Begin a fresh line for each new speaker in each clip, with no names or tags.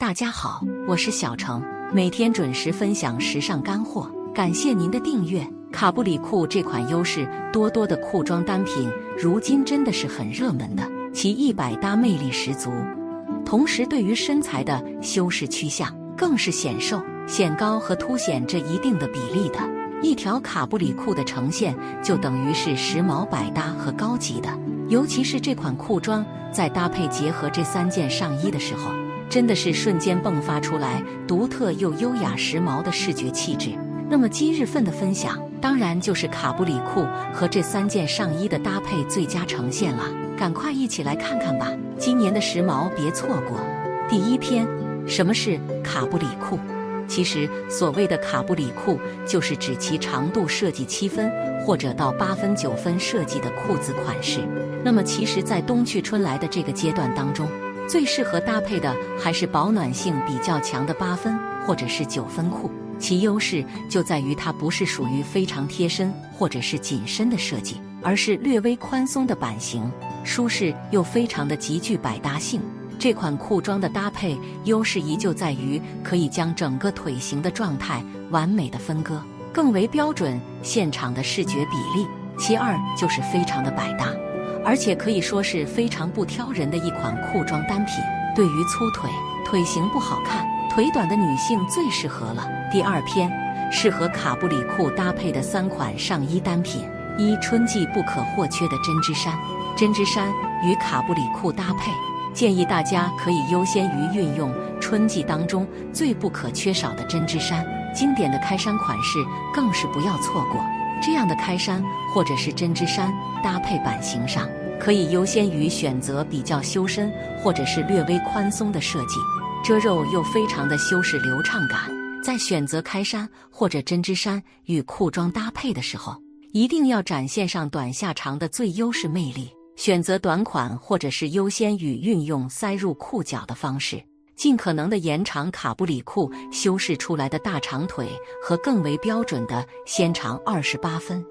大家好，我是小程，每天准时分享时尚干货，感谢您的订阅。卡布里裤这款优势多多的裤装单品，如今真的是很热门的，其一百搭魅力十足，同时对于身材的修饰趋向更是显瘦、显高和凸显这一定的比例的。一条卡布里裤的呈现，就等于是时髦百搭和高级的，尤其是这款裤装在搭配结合这三件上衣的时候。真的是瞬间迸发出来独特又优雅时髦的视觉气质。那么今日份的分享，当然就是卡布里裤和这三件上衣的搭配最佳呈现了。赶快一起来看看吧！今年的时髦别错过。第一篇，什么是卡布里裤？其实所谓的卡布里裤，就是指其长度设计七分或者到八分、九分设计的裤子款式。那么其实，在冬去春来的这个阶段当中，最适合搭配的还是保暖性比较强的八分或者是九分裤，其优势就在于它不是属于非常贴身或者是紧身的设计，而是略微宽松的版型，舒适又非常的极具百搭性。这款裤装的搭配优势依旧在于可以将整个腿型的状态完美的分割，更为标准现场的视觉比例。其二就是非常的百搭。而且可以说是非常不挑人的一款裤装单品，对于粗腿、腿型不好看、腿短的女性最适合了。第二篇，适合卡布里裤搭配的三款上衣单品：一、春季不可或缺的针织衫。针织衫与卡布里裤搭配，建议大家可以优先于运用春季当中最不可缺少的针织衫，经典的开衫款式更是不要错过。这样的开衫或者是针织衫搭配版型上，可以优先于选择比较修身或者是略微宽松的设计，遮肉又非常的修饰流畅感。在选择开衫或者针织衫与裤装搭配的时候，一定要展现上短下长的最优势魅力，选择短款或者是优先于运用塞入裤脚的方式。尽可能的延长卡布里裤修饰出来的大长腿和更为标准的纤长二十八分，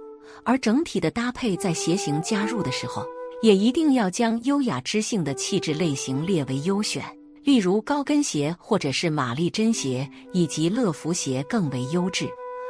而整体的搭配在鞋型加入的时候，也一定要将优雅知性的气质类型列为优选，例如高跟鞋或者是玛丽珍鞋以及乐福鞋更为优质。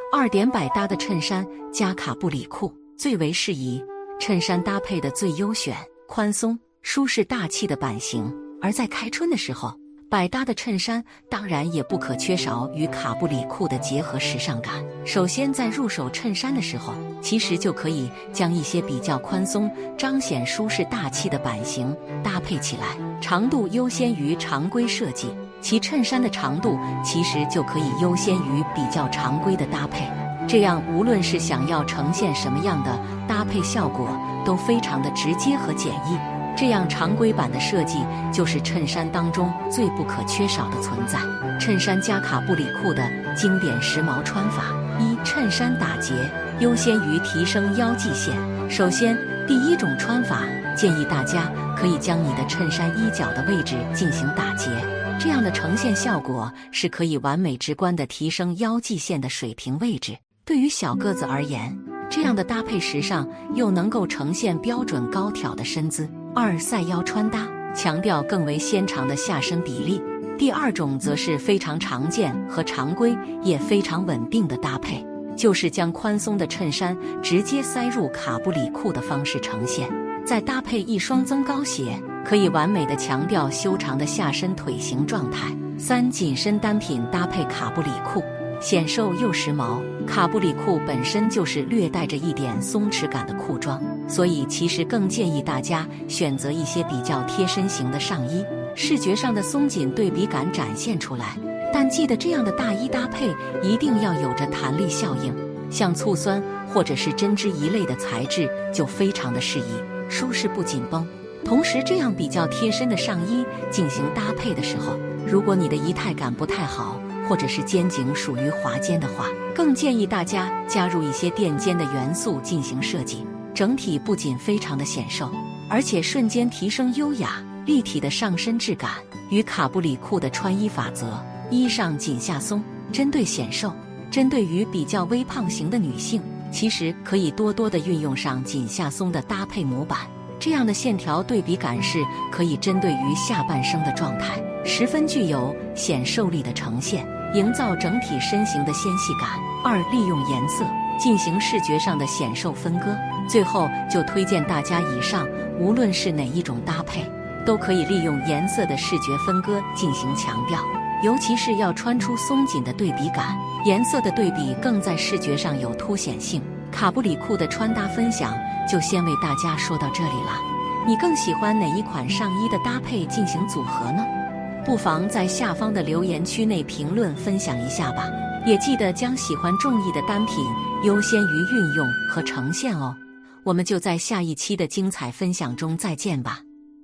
二点百搭的衬衫加卡布里裤最为适宜，衬衫搭配的最优选，宽松、舒适、大气的版型，而在开春的时候。百搭的衬衫当然也不可缺少与卡布里裤的结合时尚感。首先，在入手衬衫的时候，其实就可以将一些比较宽松、彰显舒适大气的版型搭配起来。长度优先于常规设计，其衬衫的长度其实就可以优先于比较常规的搭配。这样，无论是想要呈现什么样的搭配效果，都非常的直接和简易。这样常规版的设计就是衬衫当中最不可缺少的存在。衬衫加卡布里裤的经典时髦穿法：一、衬衫打结，优先于提升腰际线。首先，第一种穿法建议大家可以将你的衬衫衣角的位置进行打结，这样的呈现效果是可以完美直观的提升腰际线的水平位置。对于小个子而言，这样的搭配时尚又能够呈现标准高挑的身姿。二赛腰穿搭强调更为纤长的下身比例。第二种则是非常常见和常规也非常稳定的搭配，就是将宽松的衬衫直接塞入卡布里裤的方式呈现，再搭配一双增高鞋，可以完美的强调修长的下身腿型状态。三紧身单品搭配卡布里裤。显瘦又时髦，卡布里裤本身就是略带着一点松弛感的裤装，所以其实更建议大家选择一些比较贴身型的上衣，视觉上的松紧对比感展现出来。但记得这样的大衣搭配一定要有着弹力效应，像醋酸或者是针织一类的材质就非常的适宜，舒适不紧绷。同时，这样比较贴身的上衣进行搭配的时候，如果你的仪态感不太好。或者是肩颈属于滑肩的话，更建议大家加入一些垫肩的元素进行设计，整体不仅非常的显瘦，而且瞬间提升优雅立体的上身质感。与卡布里裤的穿衣法则：衣上紧下松，针对显瘦，针对于比较微胖型的女性，其实可以多多的运用上紧下松的搭配模板，这样的线条对比感是可以针对于下半身的状态。十分具有显瘦力的呈现，营造整体身形的纤细感。二、利用颜色进行视觉上的显瘦分割。最后就推荐大家以上，无论是哪一种搭配，都可以利用颜色的视觉分割进行强调，尤其是要穿出松紧的对比感，颜色的对比更在视觉上有凸显性。卡布里裤的穿搭分享就先为大家说到这里了，你更喜欢哪一款上衣的搭配进行组合呢？不妨在下方的留言区内评论分享一下吧，也记得将喜欢中意的单品优先于运用和呈现哦。我们就在下一期的精彩分享中再见吧。